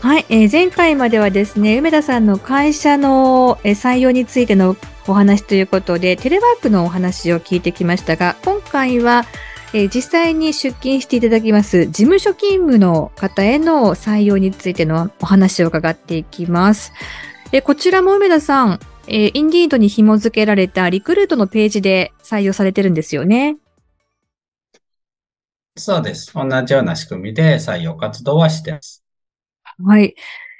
はい、えー、前回まではですね、梅田さんの会社の、採用についてのお話ということで、テレワークのお話を聞いてきましたが、今回は、えー、実際に出勤していただきます事務所勤務の方への採用についてのお話を伺っていきます。えー、こちらも梅田さん、えー、インディードに紐付けられたリクルートのページで採用されてるんですよね。そうです。同じような仕組みで採用活動はしてます。はい。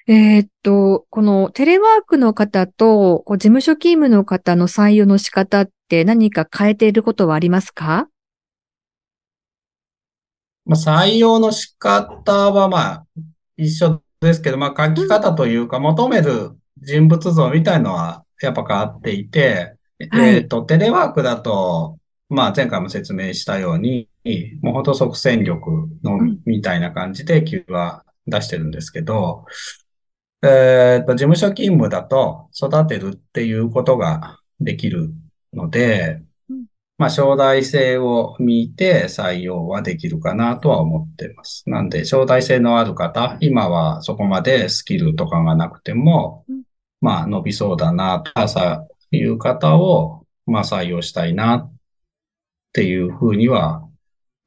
えー、っと、このテレワークの方と事務所勤務の方の採用の仕方って何か変えていることはありますか？まあ、採用の仕方はまあ一緒ですけど、まあ書き方というか求める人物像みたいのはやっぱ変わっていて、はい、えっ、と、テレワークだと、まあ前回も説明したように、もうほんと即戦力のみたいな感じで給は出してるんですけど、えっ、ー、と、事務所勤務だと育てるっていうことができるので、まあ、将来性を見て採用はできるかなとは思っています。なんで、将来性のある方、今はそこまでスキルとかがなくても、まあ、伸びそうだな、という方を、まあ、採用したいなっていうふうには、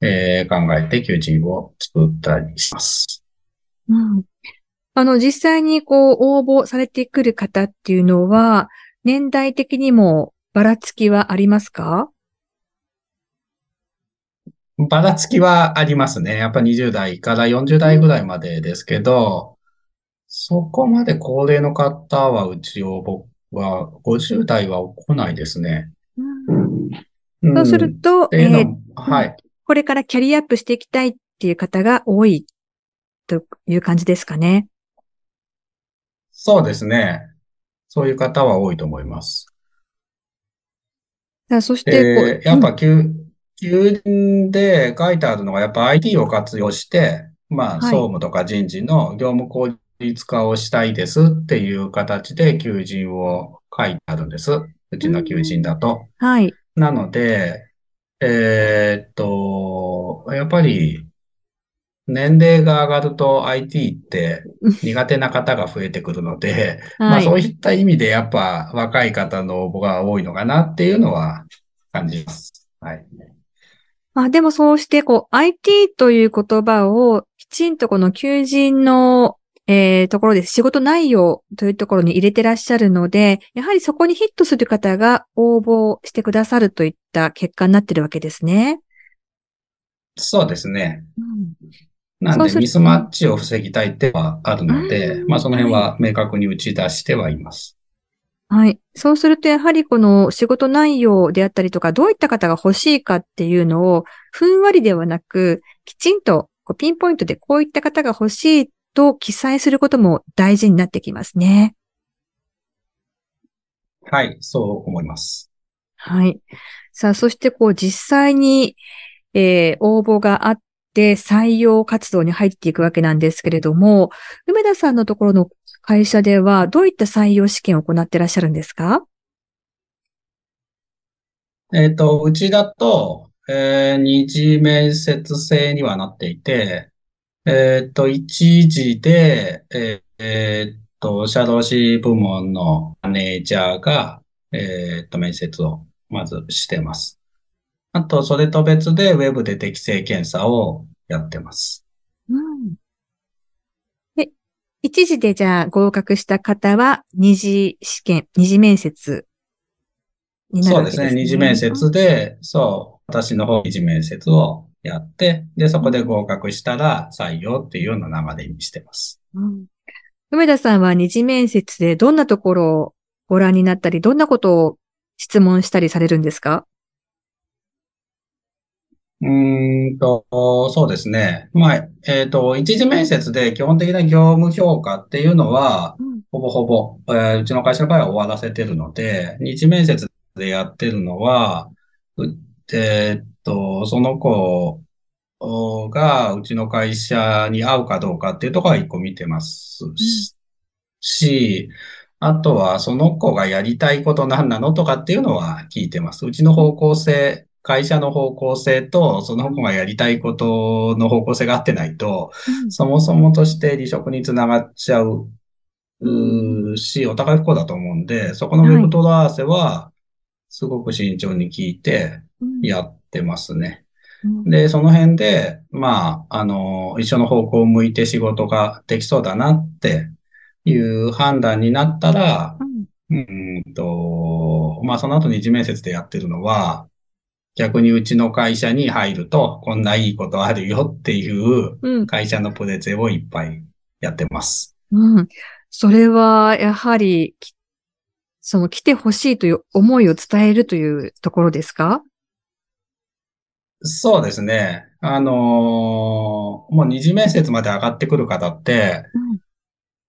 えー、考えて求人を作ったりします。うん。あの、実際にこう、応募されてくる方っていうのは、年代的にもばらつきはありますか？ばらつきはありますね。やっぱ20代から40代ぐらいまでですけど、そこまで高齢の方はうち応募は50代は来ないですね。うん、そうすると、えー、はい。これからキャリアアップしていきたいっていう方が多いという感じですかね。そうですね。そういう方は多いと思います。そして、えー、やっぱ求、求人で書いてあるのが、やっぱ IT を活用して、まあ、総務とか人事の業務効率化をしたいですっていう形で求人を書いてあるんです。うちの求人だと。はい。なので、えー、っと、やっぱり、年齢が上がると IT って苦手な方が増えてくるので、はい、まあそういった意味でやっぱ若い方の応募が多いのかなっていうのは感じます。はい。まあでもそうしてこう IT という言葉をきちんとこの求人のえー、ところで仕事内容というところに入れてらっしゃるので、やはりそこにヒットする方が応募してくださるといった結果になってるわけですね。そうですね。うんなんでミスマッチを防ぎたいってはあるので、まあその辺は明確に打ち出してはいます。はい。そうすると、やはりこの仕事内容であったりとか、どういった方が欲しいかっていうのを、ふんわりではなく、きちんとこうピンポイントでこういった方が欲しいと記載することも大事になってきますね。はい、そう思います。はい。さあ、そしてこう実際に、えー、応募があっで採用活動に入っていくわけなんですけれども、梅田さんのところの会社ではどういった採用試験を行ってらっしゃるんですか？えっ、ー、と、うちだと、えー、二次面接制にはなっていて、えっ、ー、と、一時で、えっ、ー、と、社労士部門のマネージャーが、えっ、と、面接をまずしてます。あと、それと別で Web で適正検査をやってます。うん。で、一時でじゃあ合格した方は二次試験、二次面接になるわけですね。そうですね。二次面接で、そう、私の方二次面接をやって、で、そこで合格したら採用っていうような流れにしてます。うん。梅田さんは二次面接でどんなところをご覧になったり、どんなことを質問したりされるんですか？うーんと、そうですね。まあ、えっと、一次面接で基本的な業務評価っていうのは、うん。ほぼほぼ、えーうちの会社の場合は終わらせてるので、二次面接でやってるのは、うえーっと、その子がうちの会社に合うかどうかっていうところは一個見てますうん。し、あとはその子がやりたいこと何なのとかっていうのは聞いてます。うちの方向性、会社の方向性とその子がやりたいことの方向性が合ってないと、うん。そもそもとして離職につながっちゃうし、お互い不幸だと思うんで、そこのウェはい。ブトラ合わせは、すごく慎重に聞いてうん。やってますね。うん。で、その辺で、まあ、あの、一緒の方向を向いて仕事ができそうだなっていう判断になったら、うんと、まあ、その後二次面接でやってるのは、逆にうちの会社に入ると、こんないいことあるよっていううん。会社のプレゼンをいっぱいやってます。うん。それは、やはり、きその来てほしいという思いを伝えるというところですか？そうですね。あのもう二次面接まで上がってくる方って、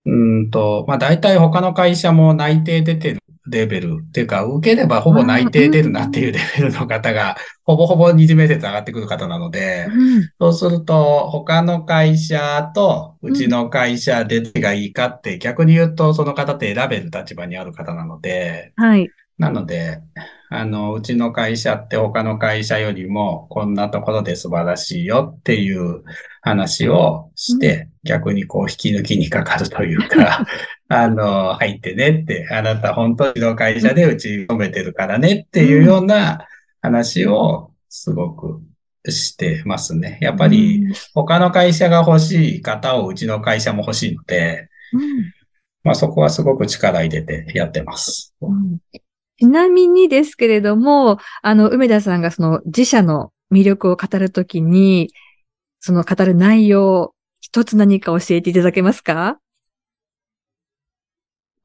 うん。うーんと、まあ大体他の会社も内定出てるレベルっていうか、受ければほぼ内定出るなっていうん。レベルの方が、ほぼほぼ二次面接上がってくる方なので、うん。そうすると他の会社とううん。ちの会社でどれがいいかって逆に言うとその方って選べる立場にある方なので、はい。なので、あの、うちの会社って他の会社よりもこんなところで素晴らしいよっていう話をうん。して、逆にこう引き抜きにかかるというか、あの、入ってねって、あなた本当にの会うん。社でうち止めてるからねってうん。いうような話をすごくしてますね。やっうぱりん。他の会社が欲しい方をうちの会社も欲しいので、うん。まあそこはすごく力入れてやってます。うんちなみにですけれども、あの、梅田さんがその自社の魅力を語るときに、その語る内容、一つ何か教えていただけますか？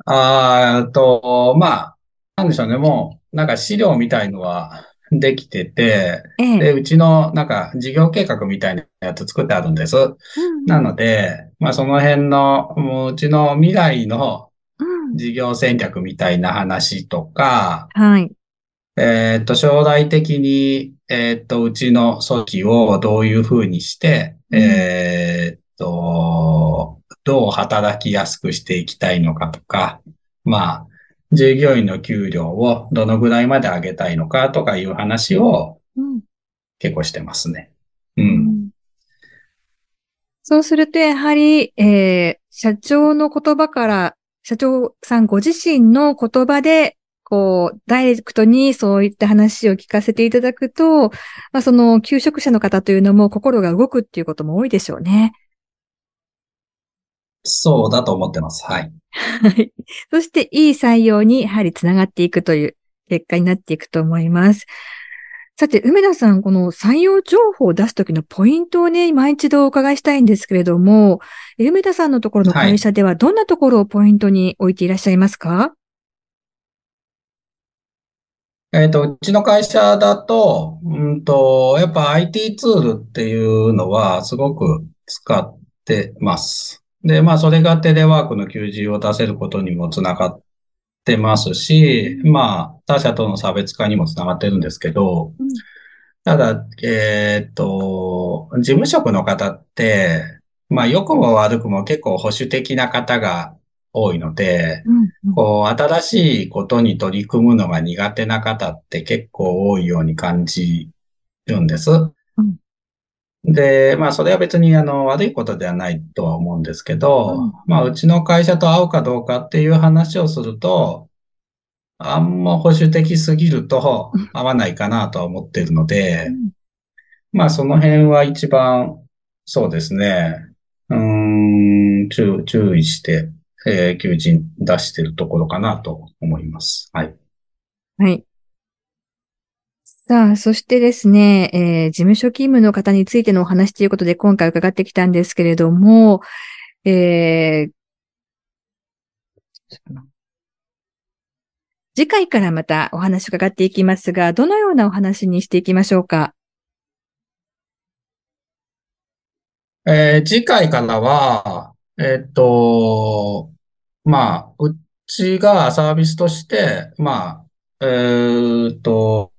あーと、まあ、なんでしょうね。もう、なんか資料みたいのは できてて、ええ。で、うちのなんか事業計画みたいなやつ作ってあるんです。なうんうん。ので、まあその辺の、もううちの未来のうん。事業戦略みたいな話とか、はい。えっと、将来的に、えっと、うちの組織をどういうふうにして、うん。えっと、どう働きやすくしていきたいのかとか、まあ、従業員の給料をどのぐらいまで上げたいのかとかいう話をうん。結構してますね。うん。うん。そうすると、やはり、えー、社長の言葉から、社長さんご自身の言葉で、こう、ダイレクトにそういった話を聞かせていただくと、まあ、その、求職者の方というのも心が動くっていうことも多いでしょうね。そうだと思ってます。はい。はい。そして、いい採用にやはりつながっていくという結果になっていくと思います。さて、梅田さん、この採用情報を出すときのポイントをね、今一度お伺いしたいんですけれども、梅田さんのところのはい。会社ではどんなところをポイントに置いていらっしゃいますか？えっと、うちの会社だと、うんと、やっぱ IT ツールっていうのはすごく使ってます。で、まあ、それがテレワークの求人を出せることにもつながってますし、まあ、他社との差別化にもつながってるんですけど、ただ、えっと、事務職の方って、まあ、良くも悪くも結構保守的な方が多いので、うん、こう、新しいことに取り組むのが苦手な方って結構多いように感じるんです。うん、で、まあ、それは別にあの、悪いことではないとは思うんですけど、うん、まあ、うちの会社と合うかどうかっていう話をすると、あんま保守的すぎると合わないかなとは思ってるので、うん、まあ、その辺は一番、そうですね。うーん、注、注意して、えー求人出してるところかなと思います。はい。はい。さあ、そしてですね、えー、事務所勤務の方についてのお話ということで今回伺ってきたんですけれども、えー、次回からまたお話を伺っていきますが、どのようなお話にしていきましょうか？えー次回からは、えっと、まあ、うちがサービスとして、まあ、えっと、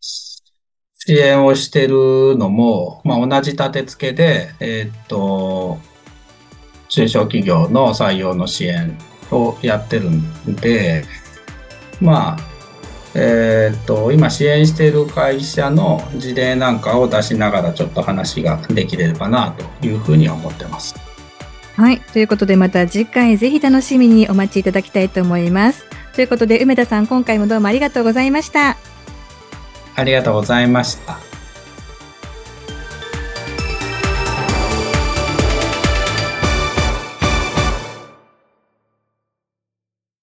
支援をしてるのも、まあ、同じ立て付けで、えっと、中小企業の採用の支援をやってるんで、まあ、えっと、今支援している会社の事例なんかを出しながらちょっと話ができればなというふうに思ってます。はい。ということで、また次回ぜひ楽しみにお待ちいただきたいと思います。ということで、梅田さん、今回もどうもありがとうございました。ありがとうございました。